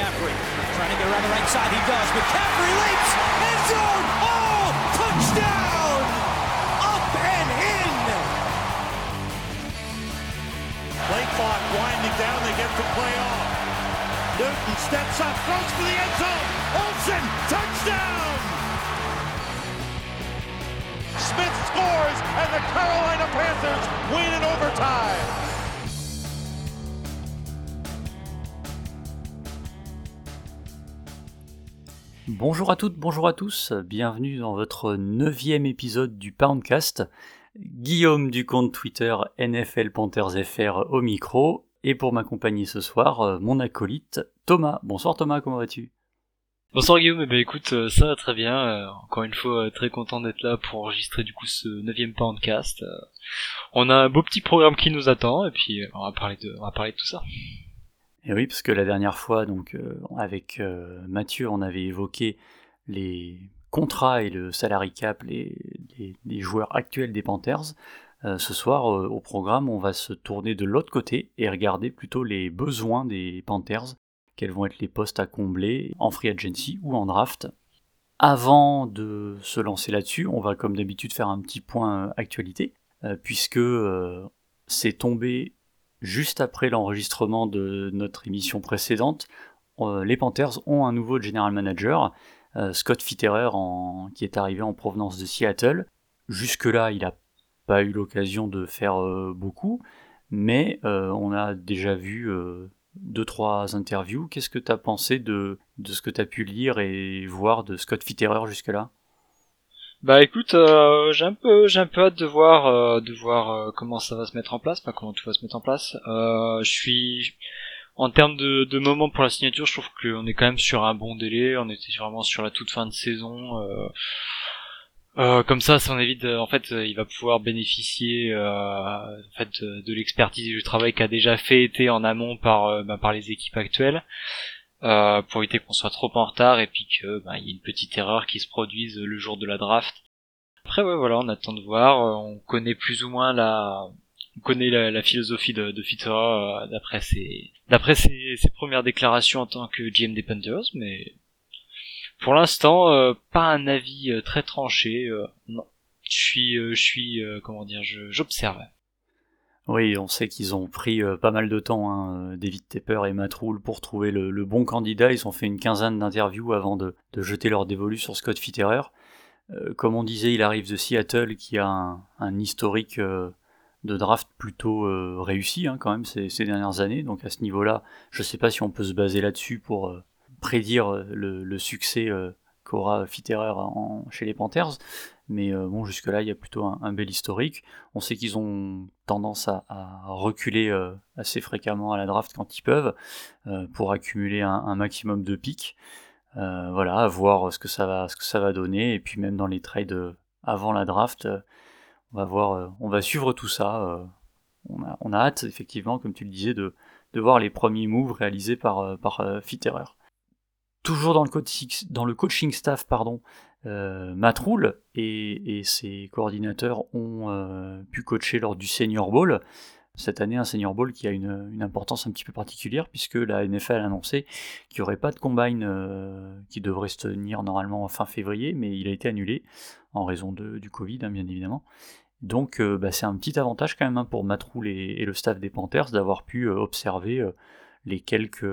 McCaffrey trying to get around the right side. He does. McCaffrey leaps. End zone. Oh, touchdown. Up and in. Play clock winding down. They get the play off. Newton steps up, throws for the end zone. Olsen, touchdown. Smith scores, and the Carolina Panthers win in overtime. Bonjour à toutes, bonjour à tous, bienvenue dans votre neuvième épisode du Poundcast. Guillaume du compte Twitter NFL Panthers FR au micro, et pour m'accompagner ce soir, euh, mon acolyte Thomas. Bonsoir Thomas, comment vas-tu? Bonsoir Guillaume, eh ben, écoute, euh, ça va très bien, euh, encore une fois très content d'être là pour enregistrer du coup ce neuvième Poundcast. on a un beau petit programme qui nous attend, et puis on va parler de, on va parler de tout ça. Et oui, parce que la dernière fois, donc euh, avec euh, Mathieu, on avait évoqué les contrats et le salary cap les, les, joueurs actuels des Panthers. Euh, ce soir, au programme, on va se tourner de l'autre côté et regarder plutôt les besoins des Panthers, quels vont être les postes à combler en free agency ou en draft. Avant de se lancer là-dessus, on va comme d'habitude faire un petit point actualité, puisque c'est tombé juste après l'enregistrement de notre émission précédente, euh, les Panthers ont un nouveau general manager, euh, Scott Fitterer, qui est arrivé en provenance de Seattle. Jusque-là, il n'a pas eu l'occasion de faire euh, beaucoup, mais on a déjà vu deux, trois interviews. Qu'est-ce que tu as pensé de, de ce que tu as pu lire et voir de Scott Fitterer jusque-là? Bah écoute, euh, j'ai un peu, j'ai un peu hâte de voir, euh, de voir euh, comment ça va se mettre en place, comment tout va se mettre en place. je suis, en termes de, de moment pour la signature, je trouve qu'on est quand même sur un bon délai. On était vraiment sur la toute fin de saison. comme ça, ça en évite. En fait, il va pouvoir bénéficier en fait de, l'expertise et du travail qu'a déjà fait été en amont par bah, par les équipes actuelles. Euh, pour éviter qu'on soit trop en retard et puis que bah, y ait une petite erreur qui se produise le jour de la draft. Après ouais voilà, on attend de voir. Euh, on connaît plus ou moins la, on connaît la, philosophie de, de euh, d'après ses d'après ses, premières déclarations en tant que GM des Panthers, mais pour l'instant pas un avis très tranché. non, je suis je suis comment dire, j'observe. Oui, on sait qu'ils ont pris euh, pas mal de temps, hein, euh, David Tepper et Matt Rule, pour trouver le, bon candidat. Ils ont fait une quinzaine d'interviews avant de, jeter leur dévolu sur Scott Fitterer. Euh, comme on disait, il arrive de Seattle, qui a un, historique de draft plutôt réussi hein, quand même ces, dernières années. Donc à ce niveau-là, je ne sais pas si on peut se baser là-dessus pour prédire le, succès qu'aura Fitterer chez les Panthers. Mais euh, bon, jusque-là, il y a plutôt un, bel historique. On sait qu'ils ont tendance à, reculer euh, assez fréquemment à la draft quand ils peuvent, euh, pour accumuler un, maximum de pics. voilà, voir ce que, ça va, donner. Et puis même dans les trades avant la draft, on va voir, on va suivre tout ça. On a, hâte, effectivement, comme tu le disais, de, de voir les premiers moves réalisés par, par Fitterer. Toujours dans le, coaching, staff, pardon, euh, Matroul et, ses coordinateurs ont euh, pu coacher lors du Senior Bowl. Cette année, un Senior Bowl qui a une, importance un petit peu particulière puisque la NFL a annoncé qu'il n'y aurait pas de combine euh, qui devrait se tenir normalement fin février, mais il a été annulé en raison du Covid, hein, bien évidemment. Donc bah, c'est un petit avantage quand même hein, pour Matroul et, le staff des Panthers d'avoir pu observer les quelques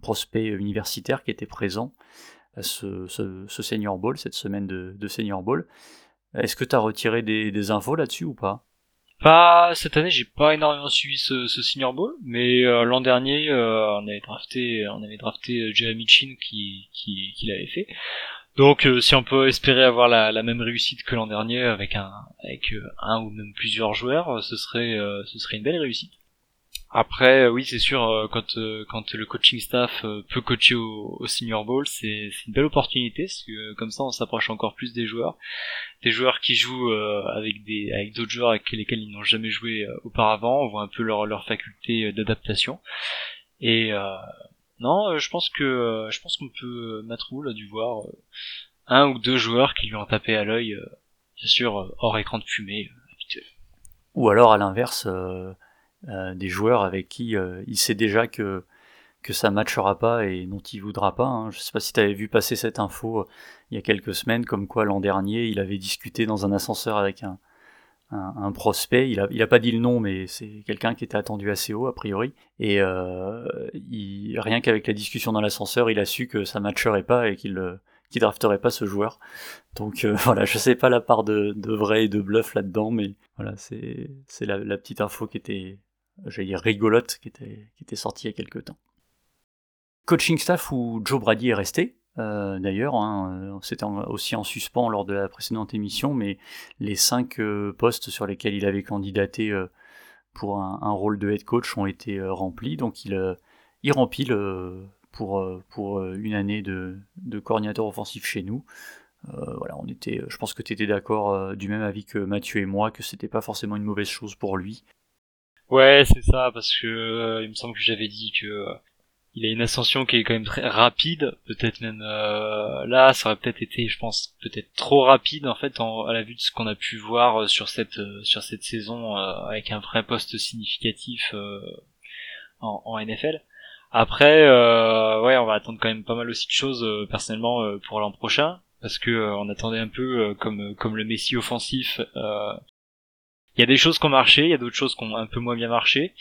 prospects universitaires qui étaient présents ce, ce, Senior Ball, cette semaine de, Senior Ball. Est-ce que tu as retiré des, infos là-dessus ou pas? Pas cette année, j'ai pas énormément suivi ce, Senior Ball, mais euh, l'an dernier, euh, on avait drafté, on avait drafté euh, Jeremy Chin qui, qui, qui l'avait fait. Donc, si on peut espérer avoir la, la même réussite que l'an dernier avec un, avec un ou même plusieurs joueurs, ce serait, ce serait une belle réussite. Après, euh, oui, c'est sûr, euh, quand euh, quand le coaching staff peut coacher au, au Senior Bowl, c'est une belle opportunité, parce que comme ça, on s'approche encore plus des joueurs, des joueurs qui jouent avec des avec d'autres joueurs avec lesquels ils n'ont jamais joué auparavant. On voit un peu leur leur faculté d'adaptation. Et non, je pense que je pense qu'on peut Matrou a dû voir un ou deux joueurs qui lui ont tapé à l'œil, bien sûr hors écran de fumée habituel. Ou alors à l'inverse. Euh, des joueurs avec qui euh, il sait déjà que, que ça matchera pas et dont il voudra pas. Hein. Je sais pas si tu avais vu passer cette info euh, il y a quelques semaines, comme quoi l'an dernier, il avait discuté dans un ascenseur avec un, un, prospect. Il a, il a pas dit le nom, mais c'est quelqu'un qui était attendu assez haut a priori. Et euh, rien qu'avec la discussion dans l'ascenseur, il a su que ça matcherait pas et qu'il euh, qui drafterait pas ce joueur. Donc euh, voilà, je sais pas la part de, de vrai et de bluff là-dedans, mais voilà, c'est la, la, petite info qui était, j'allais dire rigolote, qui était qui était sortie il y a quelques temps. Coaching staff où Joe Brady est resté, euh, d'ailleurs, hein, euh, c'était aussi en suspens lors de la précédente émission, mais les cinq euh, postes sur lesquels il avait candidaté pour un, rôle de head coach ont été remplis, donc il, il remplit pour, pour une année de, de coordinateur offensif chez nous. voilà, on était, je pense que tu étais d'accord du même avis que Mathieu et moi, que c'était pas forcément une mauvaise chose pour lui. Ouais, c'est ça, parce que il me semble que j'avais dit que il a une ascension qui est quand même très rapide, peut-être même euh, là, ça aurait peut-être été, je pense, peut-être trop rapide en fait à la vue de ce qu'on a pu voir euh, sur cette euh, sur cette saison avec un vrai poste significatif en, en, NFL. Après, ouais, on va attendre quand même pas mal aussi de choses personnellement pour l'an prochain, parce que on attendait un peu comme comme le Messi offensif. Il y a des choses qui ont marché, il y a d'autres choses qui ont un peu moins bien marché.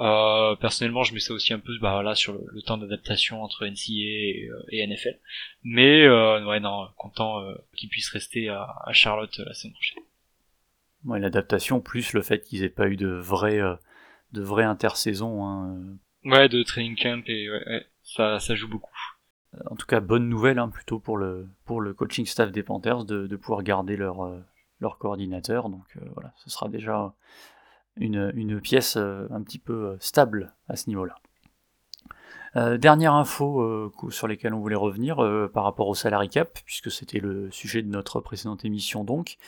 Euh, personnellement, je mets ça aussi un peu bah, là sur le, temps d'adaptation entre NCA et, euh, NFL. Mais euh, ouais, non, content euh, qu'il puisse rester à, à, Charlotte la semaine prochaine. Ouais, l'adaptation plus le fait qu'ils aient pas eu de vraie de vraie intersaison. Hein. Ouais, de training camp et ouais, ça, ça joue beaucoup. En tout cas, bonne nouvelle hein, plutôt pour le pour le coaching staff des Panthers de, de pouvoir garder leur leur coordinateur. Donc voilà, ce sera déjà une, pièce euh, un petit peu euh, stable à ce niveau-là. Euh, dernière info sur lesquelles on voulait revenir par rapport au salary cap, puisque c'était le sujet de notre précédente émission donc.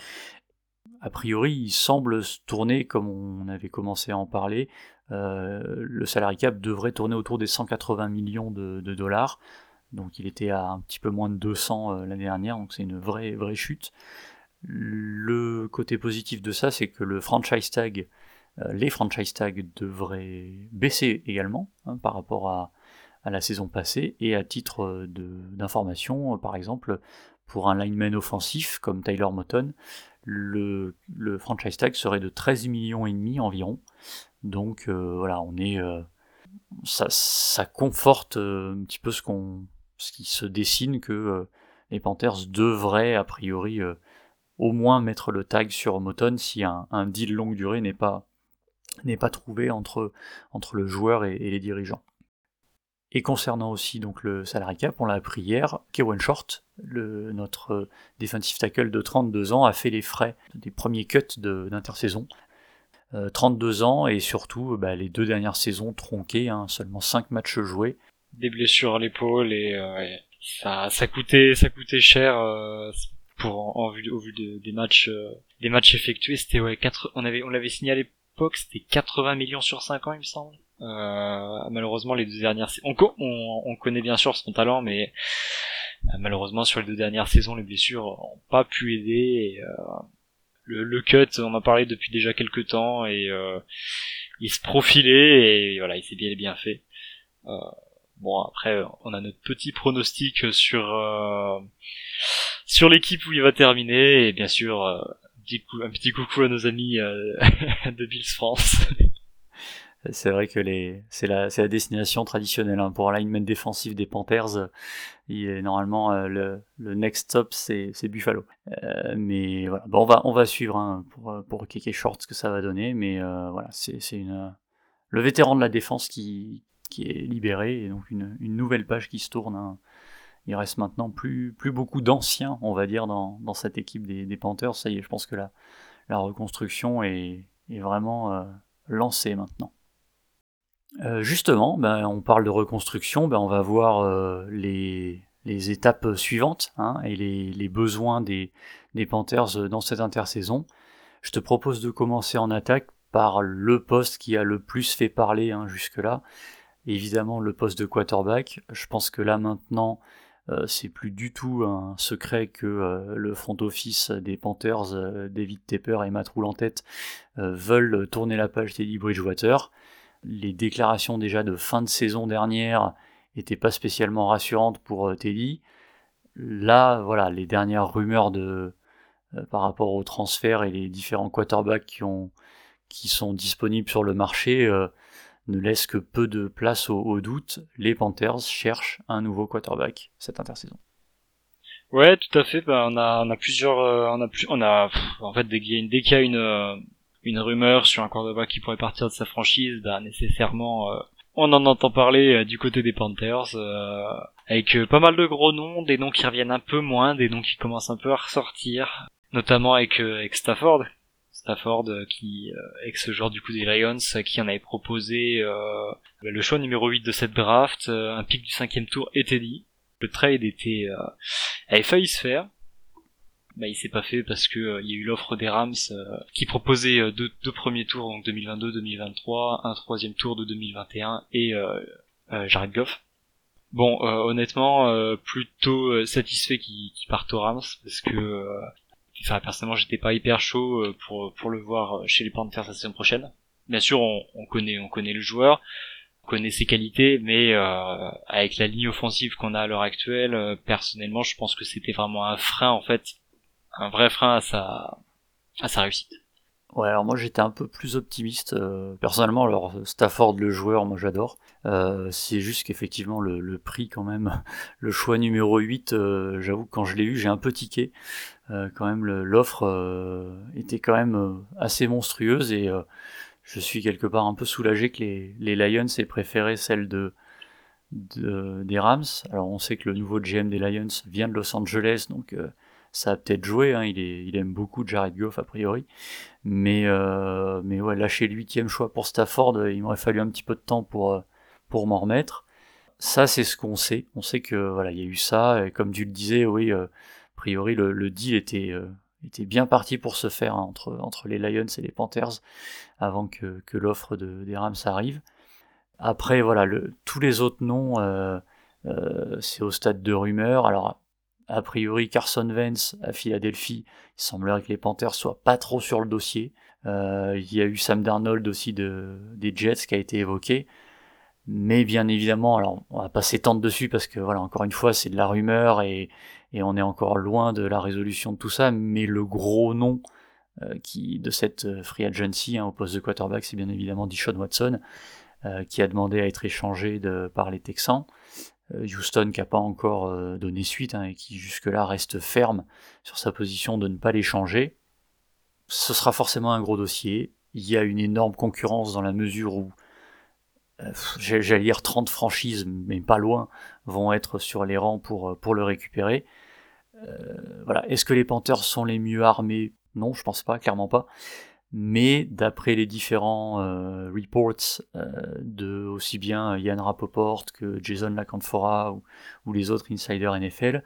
A priori, il semble se tourner, comme on avait commencé à en parler, le salary cap devrait tourner autour des 180 millions de, de, dollars. Donc il était à un petit peu moins de 200 l'année dernière, donc c'est une vraie, vraie chute. Le côté positif de ça, c'est que le franchise tag euh, les franchise tags devraient baisser également hein, par rapport à, la saison passée. Et à titre d'information, euh, par exemple, pour un lineman offensif comme Tyler Moton, le, franchise tag serait de 13 millions et demi environ. Donc euh, voilà, on est ça, conforte un petit peu ce qu'on ce qui se dessine que les Panthers devraient a priori au moins mettre le tag sur Moton si un, deal longue durée n'est pas n'est trouvé entre, le joueur et, les dirigeants. Et concernant aussi donc le salary cap, on l'a appris hier, Kewan Short, notre defensive tackle de 32 ans, a fait les frais des premiers cuts d'intersaison. 32 euh, ans et surtout bah, les deux dernières saisons tronquées, hein, seulement 5 matchs joués. Des blessures à l'épaule et euh, ça, ça, coûtait, ça coûtait cher euh, pour en, vue, au vu des matchs, des matchs effectués. C'était ouais, 4, on avait, on l'avait signalé c'était 80 millions sur 5 ans, il me semble. Euh, malheureusement, les deux dernières, on, on, on, connaît bien sûr son talent, mais euh, malheureusement sur les deux dernières saisons, les blessures ont pas pu aider. Euh, le, le, cut, on en parlait depuis déjà quelques temps, et euh, il se profilait et voilà, il s'est bien bien fait. Euh, bon après, on a notre petit pronostic sur sur l'équipe où il va terminer, et bien sûr un petit coucou à nos amis euh, de Bills France. C'est vrai que c'est la, destination traditionnelle hein. pour lineman défensif des Panthers. Il est normalement euh, le, next stop, c'est, Buffalo. Euh, mais voilà, on va, suivre hein, pour pour Keke Short ce que ça va donner. Mais voilà, c'est, le vétéran de la défense qui est libéré et donc une, une nouvelle page qui se tourne. Hein il reste maintenant plus, plus beaucoup d'anciens, on va dire, dans, dans cette équipe des, des, Panthers. Ça y est, je pense que la, la reconstruction est, est vraiment euh, lancée maintenant. Euh, justement, ben, on parle de reconstruction, ben, on va voir euh, les, les, étapes suivantes hein, et les, les, besoins des, des Panthers dans cette intersaison. Je te propose de commencer en attaque par le poste qui a le plus fait parler hein, jusque-là. Évidemment, le poste de quarterback. Je pense que là maintenant, c'est plus du tout un secret que euh, le front office des Panthers, euh, David Tepper et Matt Rule en tête, veulent tourner la page Teddy Bridgewater. Les déclarations déjà de fin de saison dernière n'étaient pas spécialement rassurantes pour Teddy. Là, voilà, les dernières rumeurs de, par rapport au transfert et les différents quarterbacks qui, ont, qui sont disponibles sur le marché ne laissent que peu de place au, au doute. Les Panthers cherchent un nouveau quarterback cette intersaison. Ouais, tout à fait. Bah, on a, on a plusieurs, euh, on a plus, on a, en fait, dès qu'il y a une, euh, une, rumeur sur un quarterback qui pourrait partir de sa franchise, bah, nécessairement, euh, on en entend parler du côté des Panthers, avec pas mal de gros noms, des noms qui reviennent un peu moins, des noms qui commencent un peu à ressortir, notamment avec, avec Stafford. Stafford, qui, ex-joueur du coup des Lions, qui en avait proposé le choix numéro 8 de cette draft, un pic du cinquième tour et Teddy le trade était euh, avait failli se faire. Bah, il s'est pas fait parce que euh, il y a eu l'offre des Rams euh, qui proposait deux, deux, premiers tours donc 2022-2023, un troisième tour de 2021 et Jared Goff. Bon, honnêtement, plutôt satisfait qu'il qu parte aux Rams parce que, enfin, personnellement, j'étais pas hyper chaud pour pour le voir chez les Panthers la saison prochaine. Bien sûr, on, on connaît on connaît le joueur connaît ses qualités, mais euh, avec la ligne offensive qu'on a à l'heure actuelle, euh, personnellement, je pense que c'était vraiment un frein en fait, un vrai frein à sa à sa réussite. Ouais, alors moi j'étais un peu plus optimiste euh, personnellement. Alors Stafford le joueur, moi j'adore. c'est juste qu'effectivement le, le, prix quand même, le choix numéro 8, j'avoue que quand je l'ai eu, j'ai un peu tiqué. Quand même l'offre était quand même assez monstrueuse et je suis quelque part un peu soulagé que les, les Lions aient préféré celle de, des Rams. Alors on sait que le nouveau GM des Lions vient de Los Angeles, donc euh, ça a peut-être joué. Hein. il, est, il aime beaucoup Jared Goff a priori, mais euh, mais ouais, lâcher le huitième choix pour Stafford, il m'aurait fallu un petit peu de temps pour euh, pour m'en remettre. Ça c'est ce qu'on sait. On sait que voilà, il y a eu ça et comme tu le disais, oui, a priori le, deal était était bien parti pour se faire entre, entre les Lions et les Panthers avant que, l'offre de, des Rams arrive. Après, voilà, tous les autres noms, euh, euh, c'est au stade de rumeur. Alors, a priori, Carson Vance à Philadelphie, il semblerait que les Panthers soient pas trop sur le dossier. Euh, il y a eu Sam Darnold aussi de, des Jets qui a été évoqué. Mais bien évidemment, alors on va pas s'étendre dessus parce que voilà, encore une fois, c'est de la rumeur et, et on est encore loin de la résolution de tout ça, mais le gros nom euh, qui, de cette euh, free agency hein, au poste de quarterback, c'est bien évidemment Dishon Watson, euh, qui a demandé à être échangé par les Texans. Houston qui n'a pas encore donné suite hein, et qui jusque-là reste ferme sur sa position de ne pas l'échanger. Ce sera forcément un gros dossier. Il y a une énorme concurrence dans la mesure où j'allais dire 30 franchises, mais pas loin, vont être sur les rangs pour, pour le récupérer. Euh, voilà. Est-ce que les Panthers sont les mieux armés? Non, je pense pas, clairement pas. Mais d'après les différents euh, reports euh, de aussi bien Yann Rapoport que Jason Lacanfora ou, ou les autres insiders NFL,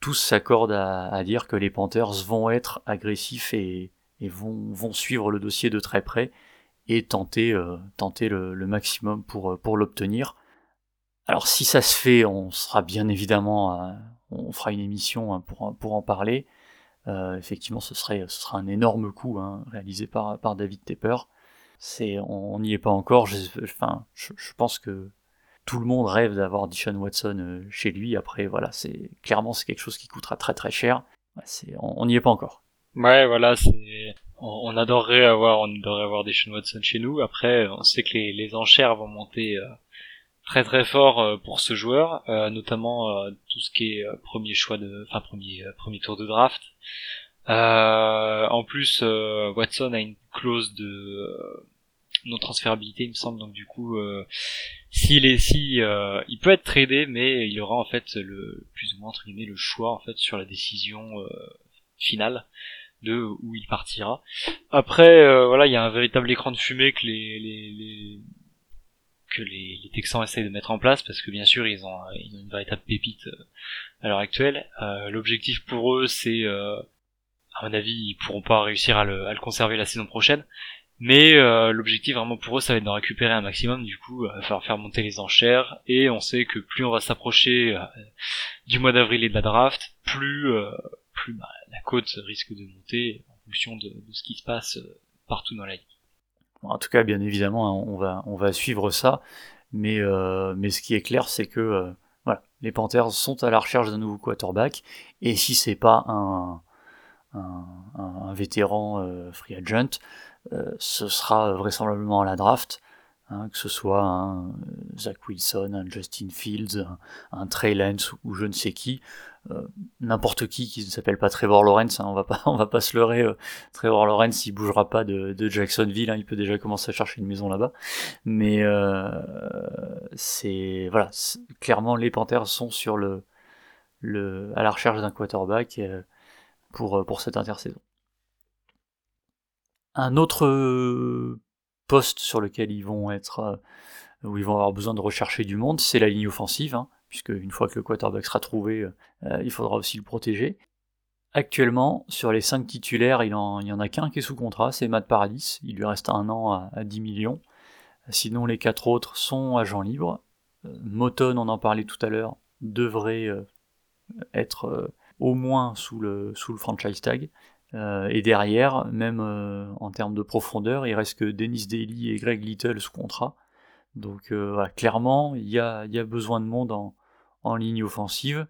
tous s'accordent à, dire que les Panthers vont être agressifs et, vont, vont, suivre le dossier de très près et tenter, tenter le, le, maximum pour, pour l'obtenir. Alors si ça se fait, on sera bien évidemment on fera une émission hein, pour, en parler. Euh, effectivement, ce serait, ce sera un énorme coup hein, réalisé par, David Tepper. On n'y est pas encore. Je, enfin, je, pense que tout le monde rêve d'avoir Dishon Watson euh, chez lui. Après, voilà, c'est clairement c'est quelque chose qui coûtera très très cher. On n'y est pas encore. Ouais, voilà, on, adorerait avoir, on adorerait avoir Dishon Watson chez nous. Après, on sait que les, les enchères vont monter euh, très très fort euh, pour ce joueur, euh, notamment euh, tout ce qui est premier choix de, enfin premier premier tour de draft. en plus, Watson a une clause de non transférabilité, il me semble. Donc du coup, s'il est si il peut être tradé, mais il aura en fait le plus ou moins entre guillemets le choix en fait sur la décision finale de où il partira. Après, voilà, il y a un véritable écran de fumée que les, les, les, que les, Texans essayent de mettre en place parce que bien sûr ils ont, une véritable pépite euh, à l'heure actuelle. Euh, L'objectif pour eux c'est, euh, à mon avis, ils pourront pas réussir à le, conserver la saison prochaine, mais l'objectif vraiment pour eux ça va être de récupérer un maximum. Du coup, il va falloir faire monter les enchères et on sait que plus on va s'approcher du mois d'avril et de la draft, plus bah, la côte risque de monter en fonction de, de ce qui se passe partout dans la ligue. En tout cas, bien évidemment, hein, on va, suivre ça. Mais, euh, mais ce qui est clair, c'est que euh, les Panthers sont à la recherche d'un nouveau quarterback. Et si c'est pas un vétéran euh, free agent, ce sera vraisemblablement à la draft. Hein, que ce soit un Zach Wilson, un Justin Fields, un, Trey Lance ou je ne sais qui, euh, n'importe qui qui ne s'appelle pas Trevor Lawrence, hein, on va pas on va pas se leurrer, euh, Trevor Lawrence il bougera pas de, Jacksonville, hein, il peut déjà commencer à chercher une maison là-bas, mais euh, c'est voilà, clairement les Panthers sont sur le à la recherche d'un quarterback pour pour cette intersaison. Un autre poste sur lequel ils vont être, où ils vont avoir besoin de rechercher du monde, c'est la ligne offensive, hein, puisque une fois que le quarterback sera trouvé, euh, il faudra aussi le protéger. Actuellement, sur les 5 titulaires, il, y en a qu'un qui est sous contrat, c'est Matt Paradis, il lui reste un an à, 10 millions. Sinon, les quatre autres sont agents libres. Euh, Moton, on en parlait tout à l'heure, devrait être au moins sous le, sous le franchise tag. Euh, et derrière, même euh, en termes de profondeur, il reste que Dennis Daly et Greg Little sous contrat. Donc euh, clairement, il y a, y a, besoin de monde en, en, ligne offensive.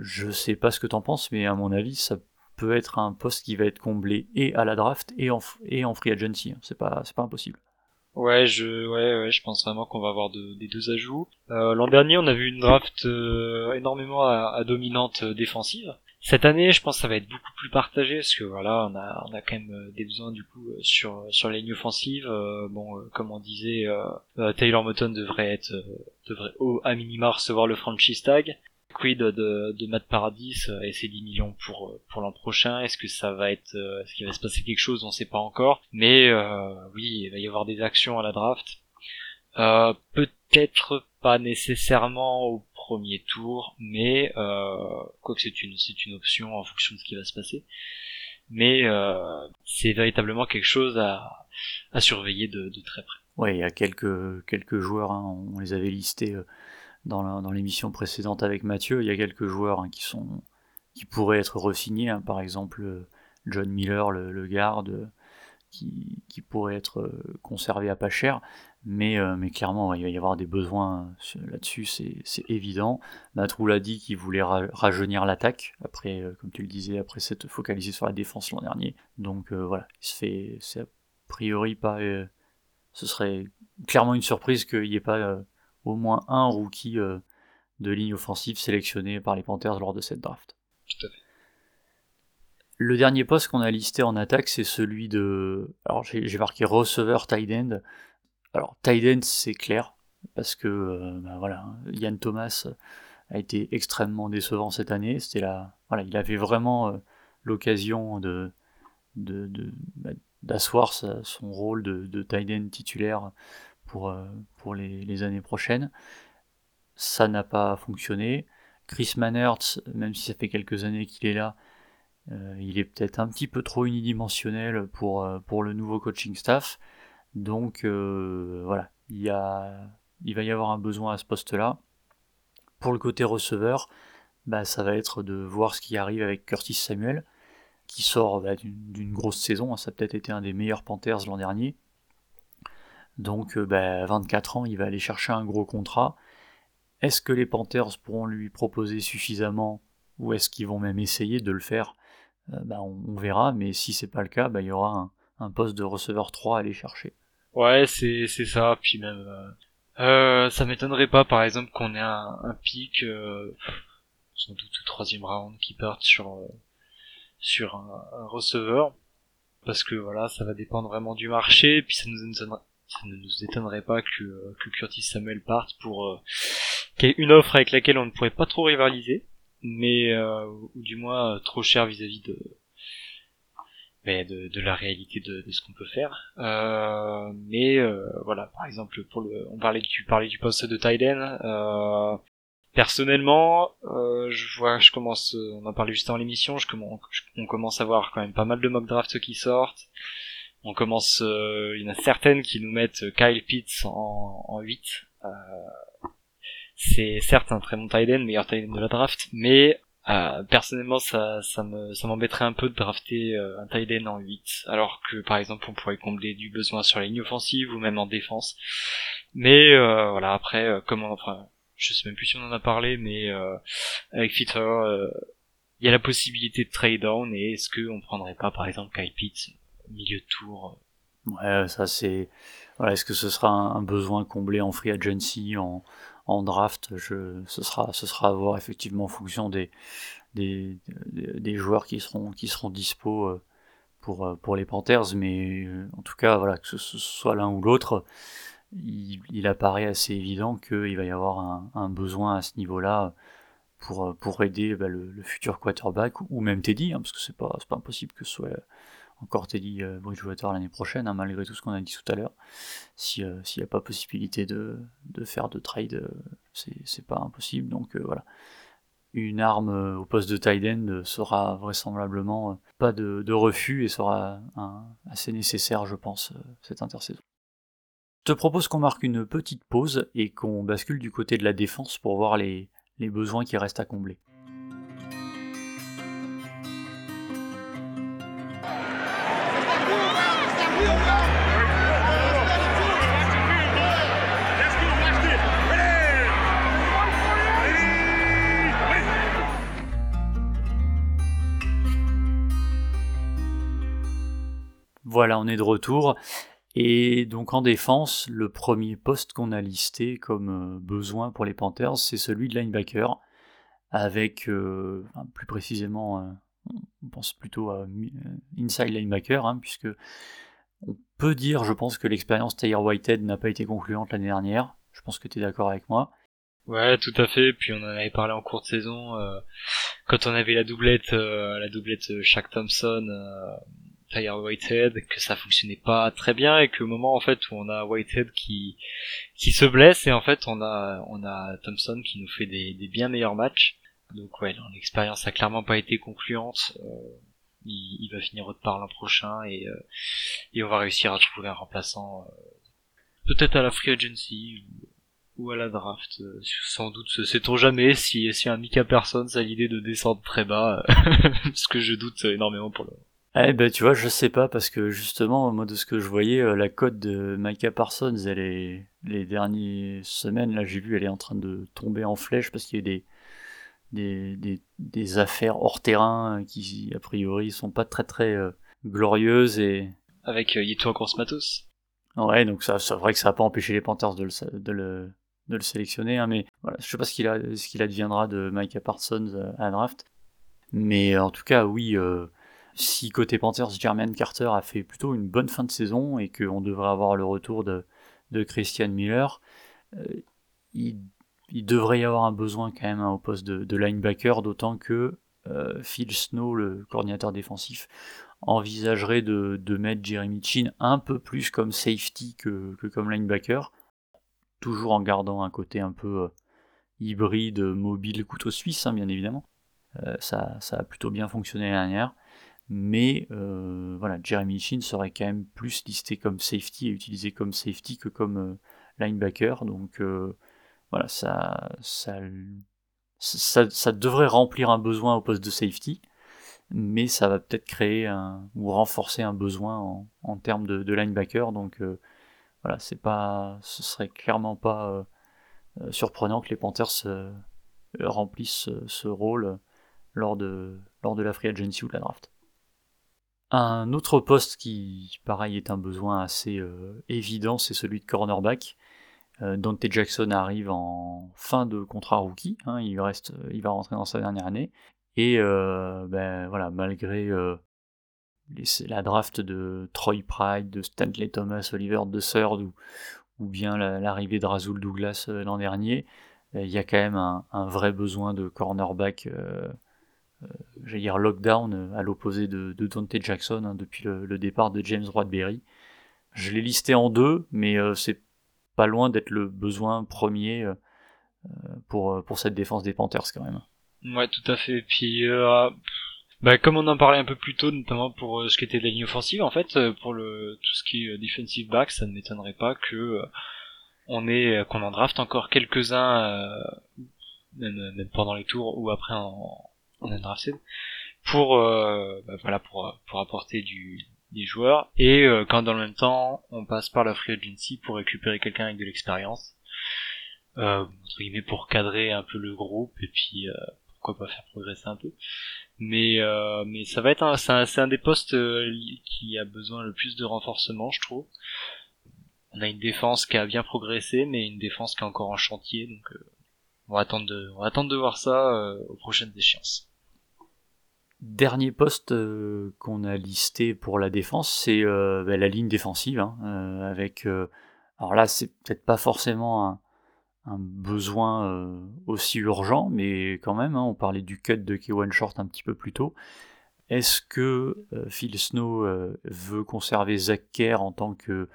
Je sais pas ce que t'en penses, mais à mon avis, ça peut être un poste qui va être comblé et à la draft et en, free agency. Hein. C'est pas, pas impossible. Ouais, je, ouais, ouais, je pense vraiment qu'on va avoir de, des deux ajouts. L'an dernier, on a vu une draft énormément à dominante défensive. Cette année, je pense que ça va être beaucoup plus partagé parce que voilà, on a on a quand même euh, des besoins du coup euh, sur sur les lignes offensives. Euh, bon, comme on disait, Taylor Moton devrait être devrait au à minima recevoir le franchise tag. Quid de, de Matt Paradis et ses 10 millions pour pour l'an prochain? Est-ce que ça va être est-ce qu'il va se passer quelque chose? On sait pas encore. Mais oui, il va y avoir des actions à la draft. Peut-être pas nécessairement au premier tour, mais euh, quoique c'est une c'est une option en fonction de ce qui va se passer. Mais euh, c'est véritablement quelque chose à, surveiller de, très près. Ouais, il y a quelques quelques joueurs, hein, on les avait listés euh, dans l'émission précédente avec Mathieu. Il y a quelques joueurs hein, qui sont qui pourraient être resignés, hein, par exemple John Miller, le, le garde, qui, qui pourrait être conservé à pas cher. Mais, euh, mais clairement, il va y avoir des besoins là-dessus, c'est évident. Matrou l'a dit qu'il voulait rajeunir l'attaque, après, euh, comme tu le disais, après s'être focalisé sur la défense l'an dernier. Donc euh, voilà, c'est a priori pas. ce serait clairement une surprise qu'il n'y ait pas au moins un rookie de ligne offensive sélectionné par les Panthers lors de cette draft. Tout à fait. Le dernier poste qu'on a listé en attaque, c'est celui de. Alors j'ai marqué receveur tight end. Alors, Tiden, c'est clair, parce que euh, bah, voilà, Yann Thomas a été extrêmement décevant cette année. C'était là, voilà, il avait vraiment euh, l'occasion de, bah, d'asseoir son rôle de, de titulaire pour, euh, pour les, années prochaines. Ça n'a pas fonctionné. Chris Mannertz, même si ça fait quelques années qu'il est là, il est peut-être un petit peu trop unidimensionnel pour, pour le nouveau coaching staff. Donc euh, voilà, il, va y avoir un besoin à ce poste-là. Pour le côté receveur, bah, ça va être de voir ce qui arrive avec Curtis Samuel, qui sort bah, d'une grosse saison. Ça a peut-être été un des meilleurs Panthers l'an dernier. Donc, euh, bah, 24 ans, il va aller chercher un gros contrat. Est-ce que les Panthers pourront lui proposer suffisamment, ou est-ce qu'ils vont même essayer de le faire? Euh, bah, on, verra, mais si c'est pas le cas, bah, il y aura un poste de receveur 3 à aller chercher. Ouais, c'est c'est ça. Puis même, euh, euh, ça m'étonnerait pas, par exemple, qu'on ait un, un pic, euh, sans doute au troisième round, qui parte sur euh, sur un, receveur, parce que voilà, ça va dépendre vraiment du marché. Puis ça nous ça ne nous étonnerait pas que que Curtis Samuel parte pour une offre avec laquelle on ne pourrait pas trop rivaliser, mais ou du moins trop cher vis-à-vis de de, de, la réalité de, ce qu'on peut faire. Euh, mais euh, voilà, par exemple, pour le, on parlait, du poste de Tyden. Euh, personnellement, euh, je vois, je commence, on en parlait juste en l'émission, on commence à voir quand même pas mal de mock drafts qui sortent. On commence, il y en a certaines qui nous mettent Kyle Pitts en, en 8. c'est certes un très bon Tyden, meilleur Tyden de la draft, mais Euh, personnellement, ça, ça me, ça m'embêterait un peu de drafter euh, un tight end en 8, alors que par exemple on pourrait combler du besoin sur la ligne offensive ou même en défense. Mais euh, voilà, après, comme on, enfin, je sais même plus si on en a parlé, mais avec Fitter, il y a la possibilité de trade down et est-ce que on prendrait pas par exemple Kyle Pitts milieu de tour Ouais, ça c'est. Voilà, est-ce que ce sera un, besoin comblé en free agency, en, en draft je, ce, sera, ce sera voir effectivement en fonction des, des, des, joueurs qui seront, qui seront dispo euh, pour, euh, pour les Panthers, mais euh, en tout cas, voilà, que ce soit l'un ou l'autre, il, apparaît assez évident qu'il va y avoir un, besoin à ce niveau-là pour, pour aider bah, le, le, futur quarterback ou même Teddy, hein, parce que c'est pas, pas impossible que ce soit encore Teddy euh, Bridgewater l'année prochaine, hein, malgré tout ce qu'on a dit tout à l'heure. Euh, s'il n'y a pas possibilité de, de faire de trade, euh, c'est pas impossible. Donc voilà. Une arme au poste de tight end sera vraisemblablement pas de, de refus et sera assez nécessaire, je pense, cette intersaison. Je te propose qu'on marque une petite pause et qu'on bascule du côté de la défense pour voir les, les besoins qui restent à combler. Voilà, on est de retour. Et donc en défense, le premier poste qu'on a listé comme euh, besoin pour les Panthers, c'est celui de linebacker, avec euh, plus précisément, euh, on pense plutôt à inside linebacker, hein, puisque on peut dire, je pense, que l'expérience Taylor Whitehead n'a pas été concluante l'année dernière. Je pense que tu es d'accord avec moi. Ouais, tout à fait. Puis on en avait parlé en cours de saison quand on avait la doublette, la doublette Shaq Thompson Whitehead que ça fonctionnait pas très bien et qu'au moment en fait où on a Whitehead qui qui se blesse et en fait on a on a Thompson qui nous fait des, des bien meilleurs matchs. Donc ouais l'expérience a clairement pas été concluante. Euh, il, va finir autre part l'an prochain et euh, et on va réussir à trouver un remplaçant euh, peut-être à la free agency ou, à la draft sans doute. Sait-on jamais si si un Mika Persons a l'idée de descendre très bas ce que je doute énormément pour le eh ben tu vois, je sais pas parce que justement moi de ce que je voyais, euh, la cote de Micah Parsons, elle est les dernières semaines là j'ai vu, elle est en train de tomber en flèche parce qu'il y a des des, des, des affaires hors terrain qui a priori sont pas très très euh, glorieuses et avec euh, Yeto Matos. Ouais, donc ça c'est vrai que ça a pas empêché les Panthers de le de le, de le sélectionner hein, mais voilà, je sais pas ce qu'il a ce qu'il adviendra de Micah Parsons euh, à draft. Mais en tout cas, oui, euh, si côté Panthers, Jermaine Carter a fait plutôt une bonne fin de saison et qu'on devrait avoir le retour de, Christian Miller, euh, il, devrait y avoir un besoin quand même hein, au poste de, linebacker, d'autant que euh, Phil Snow, le coordinateur défensif, envisagerait de, mettre Jeremy Chin un peu plus comme safety que, comme linebacker, toujours en gardant un côté un peu euh, hybride, mobile, couteau suisse, hein, bien évidemment. ça, ça, a plutôt bien fonctionné l'année dernière mais euh, voilà, Jeremy Chin serait quand même plus listé comme safety et utilisé comme safety que comme euh, linebacker, donc euh, voilà, ça, ça, ça, devrait remplir un besoin au poste de safety, mais ça va peut-être créer un, ou renforcer un besoin en, en termes de, de, linebacker, donc voilà, c'est pas, ce serait clairement pas surprenant que les Panthers remplissent ce rôle lors de, lors de la free agency ou de la draft. Un autre poste qui, pareil, est un besoin assez euh, évident, c'est celui de cornerback. Euh, Dante Jackson arrive en fin de contrat rookie, hein, il, reste, il va rentrer dans sa dernière année. Et euh, ben, voilà, malgré la draft de Troy Pride, de Stanley Thomas, Oliver de Third ou, bien l'arrivée de Razul Douglas l'an dernier, il y a quand même un, vrai besoin de cornerback j'allais dire lockdown euh, à l'opposé de, Dante Jackson hein, depuis le, départ de James Rodberry. Je l'ai listé en deux, mais euh, c'est pas loin d'être le besoin premier pour, pour cette défense des Panthers quand même. Ouais, tout à fait. Puis, bah, comme on en parlait un peu plus tôt, notamment pour ce qui était de la ligne offensive, en fait, pour le tout ce qui est defensive back, ça ne m'étonnerait pas que on ait qu'on en draft encore quelques-uns, même, même, pendant les tours ou après en, en undrafted pour euh, bah, voilà pour pour apporter du des joueurs. Et euh, quand dans le même temps on passe par la free agency pour récupérer quelqu'un avec de l'expérience euh, entre guillemets pour cadrer un peu le groupe et puis euh, pourquoi pas faire progresser un peu. Mais euh, mais ça va être un c'est un, un, des postes euh, qui a besoin le plus de renforcement je trouve. On a une défense qui a bien progressé mais une défense qui est encore en chantier donc euh, on va attendre de voir ça aux prochaines échéances Dernier poste euh, qu'on a listé pour la défense, c'est euh, bah, la ligne défensive, hein, euh, avec. alors là, c'est peut-être pas forcément un, besoin aussi urgent, mais quand même, hein, on parlait du cut de K1 Short un petit peu plus tôt. Est-ce que Phil Snow veut conserver Zach Kerr en tant que,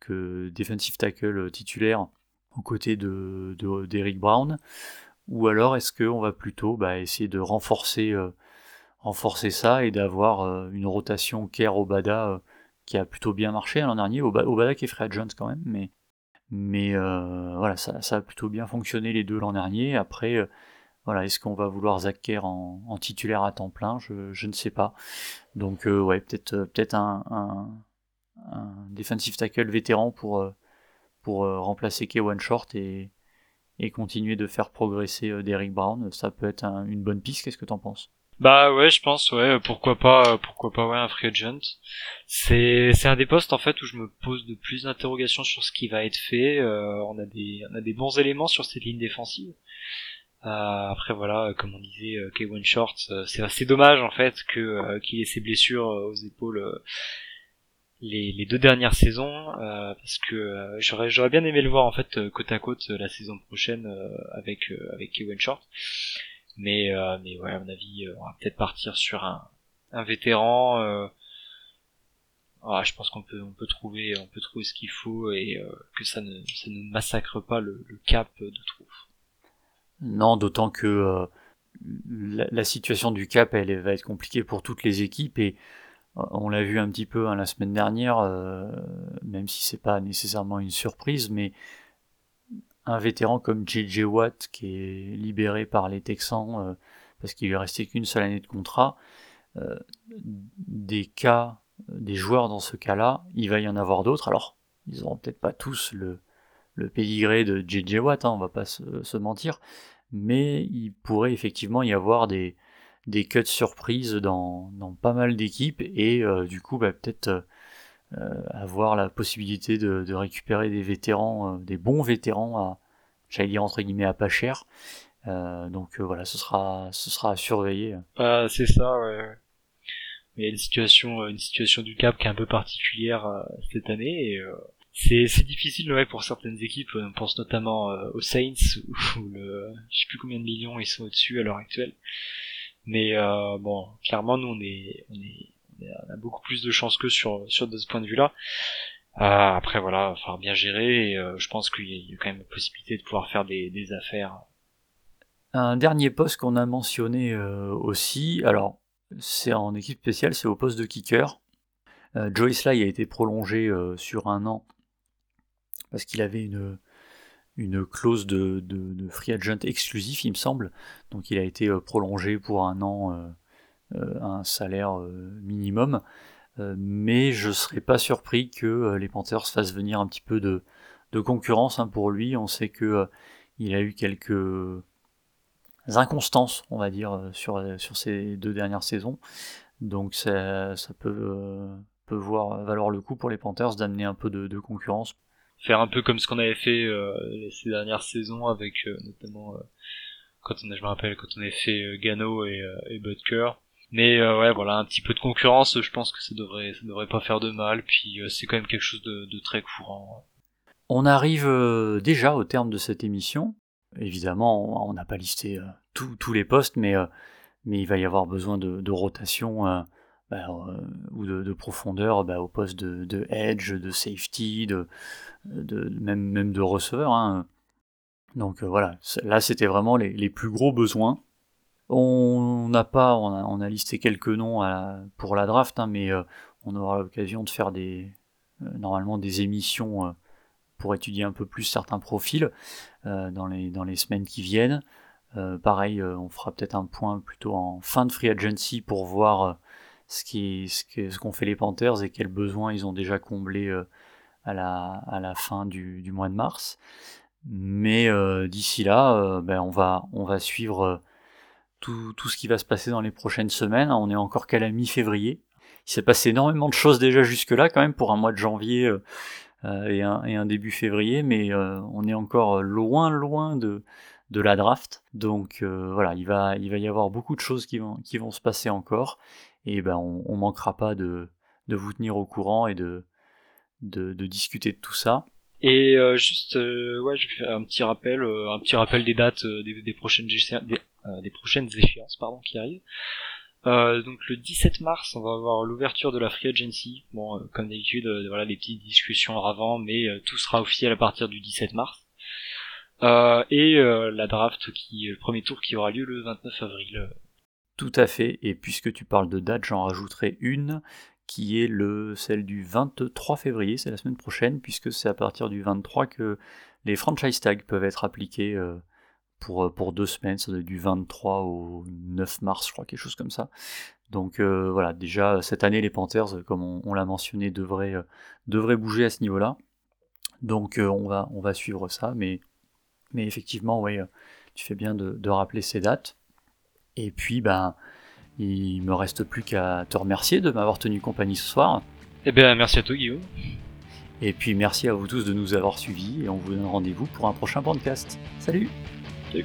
que defensive tackle titulaire aux côtés de, d'Eric Brown Ou alors est-ce qu'on va plutôt bah, essayer de renforcer renforcer ça et d'avoir euh, une rotation Kerr Obada euh, qui a plutôt bien marché l'an dernier? Obada qui est Fred Jones quand même, mais, mais euh, voilà, ça, ça, a plutôt bien fonctionné les deux l'an dernier. Après, voilà, est-ce qu'on va vouloir Zach Kerr en, titulaire à temps plein? Je, je, ne sais pas. Donc ouais, peut-être peut-être un, un, un, defensive tackle vétéran pour, pour remplacer K1 Short et, continuer de faire progresser Derrick Brown. Ça peut être une bonne piste. Qu'est-ce que tu en penses? Bah ouais, je pense ouais, pourquoi pas pourquoi pas ouais un free agent. C'est un des postes en fait où je me pose de plus d'interrogations sur ce qui va être fait. Euh, on a des bons éléments sur cette ligne défensive. Euh, après voilà, comme on disait euh, K1 Short, euh, c'est assez dommage en fait que euh, qu'il ait ses blessures aux épaules les, les deux dernières saisons parce que j'aurais j'aurais bien aimé le voir en fait côte à côte la saison prochaine avec avec K1 Short. Mais, euh, mais ouais, à mon avis, euh, on va peut-être partir sur un, un vétéran. Euh, ah, je pense qu'on peut, on peut trouver, on peut trouver ce qu'il faut et euh, que ça ne, ça ne massacre pas le, le cap de trouve. Non, d'autant que euh, la, la, situation du cap, elle va être compliquée pour toutes les équipes et on l'a vu un petit peu hein, la semaine dernière, même si c'est pas nécessairement une surprise, mais un vétéran comme JJ Watt qui est libéré par les Texans euh, parce qu'il lui restait qu'une seule année de contrat, euh, des cas, des joueurs dans ce cas-là, il va y en avoir d'autres. Alors, ils n'auront peut-être pas tous le, le pédigré de JJ Watt, hein, on va pas se, mentir, mais il pourrait effectivement y avoir des, des cuts surprises dans, dans pas mal d'équipes et euh, du coup, bah, peut-être euh, avoir la possibilité de, récupérer des vétérans, euh, des bons vétérans à, j'allais dire entre guillemets à pas cher. Euh, donc voilà, ce sera, ce sera à surveiller. Ah, c'est ça, ouais. Il y a une situation, une situation du Cap qui est un peu particulière cette année c'est c'est difficile ouais, pour certaines équipes on pense notamment euh, aux Saints où le je sais plus combien de millions ils sont au-dessus à l'heure actuelle mais euh, bon clairement nous on est on a beaucoup plus de chances que sur sur de ce point de vue là euh, après voilà enfin bien gérer euh, je pense qu'il y, a quand même la possibilité de pouvoir faire des, des affaires. Un dernier poste qu'on a mentionné aussi alors c'est en équipe spéciale c'est au poste de kicker. Joyce Lai a été prolongé sur un an parce qu'il avait une, une clause de, free agent exclusif, il me semble. Donc il a été prolongé pour un an euh, un salaire euh, minimum. Euh, mais je serais pas surpris que les Panthers fassent venir un petit peu de, concurrence hein, pour lui. On sait que il a eu quelques inconstances, on va dire, sur, sur ces deux dernières saisons. Donc ça, peut, peut voir, valoir le coup pour les Panthers d'amener un peu de, concurrence. Faire un peu comme ce qu'on avait fait euh, ces dernières saisons avec euh, notamment euh, quand on a, je me rappelle quand on avait fait Gano et, et Butker. Mais euh, ouais, voilà, un petit peu de concurrence, je pense que ça devrait, ça devrait pas faire de mal. Puis euh, c'est quand même quelque chose de, de, très courant. On arrive déjà au terme de cette émission. Évidemment, on n'a pas listé tous les postes, mais, mais il va y avoir besoin de, de rotation bah, ou de, de profondeur bah, au poste de, edge, de safety, de, même, même de receveur. Hein. Donc voilà, là c'était vraiment les, les plus gros besoins. On n'a pas, on a, listé quelques noms pour la draft, hein, mais euh, on aura l'occasion de faire des, euh, normalement des émissions euh, pour étudier un peu plus certains profils dans, les, dans les semaines qui viennent. pareil, on fera peut-être un point plutôt en fin de free agency pour voir ce qui ce fait les Panthers et quels besoins ils ont déjà comblés à la, à la fin du, du mois de mars. Mais d'ici là, ben on, va, on va suivre tout, tout, ce qui va se passer dans les prochaines semaines. On est encore qu'à la mi-février. Il s'est passé énormément de choses déjà jusque-là quand même pour un mois de janvier euh, et, un, et, un, début février, mais euh, on est encore loin, loin de, de la draft. Donc euh, voilà, il va, il va y avoir beaucoup de choses qui vont, qui vont se passer encore, et ben on, on manquera pas de, de vous tenir au courant et de, de, de discuter de tout ça. Et euh, juste, euh, ouais, je faire un petit rappel, euh, un petit rappel des dates des, des, prochaines des, des, prochaines échéances, pardon, qui arrivent. Euh, donc le 17 mars, on va avoir l'ouverture de la free agency. Bon, euh, comme d'habitude, euh, voilà des petites discussions avant, mais tout sera officiel à partir du 17 mars. et la draft qui, le premier tour qui aura lieu le 29 avril. Tout à fait. Et puisque tu parles de date, j'en rajouterai une qui est le celle du 23 février, c'est la semaine prochaine, puisque c'est à partir du 23 que les franchise tags peuvent être appliqués pour, euh, pour deux semaines, ça du 23 au 9 mars, je crois, quelque chose comme ça. Donc euh, voilà, déjà cette année, les Panthers, comme on, l'a mentionné, devraient, euh, bouger à ce niveau-là. Donc on, va, suivre ça, mais, effectivement, ouais, tu fais bien de, rappeler ces dates. Et puis, ben, il me reste plus qu'à te remercier de m'avoir tenu compagnie ce soir. Eh bien, merci à toi, Guillaume. Et puis merci à vous tous de nous avoir suivis et on vous donne rendez-vous pour un prochain podcast. Salut Salut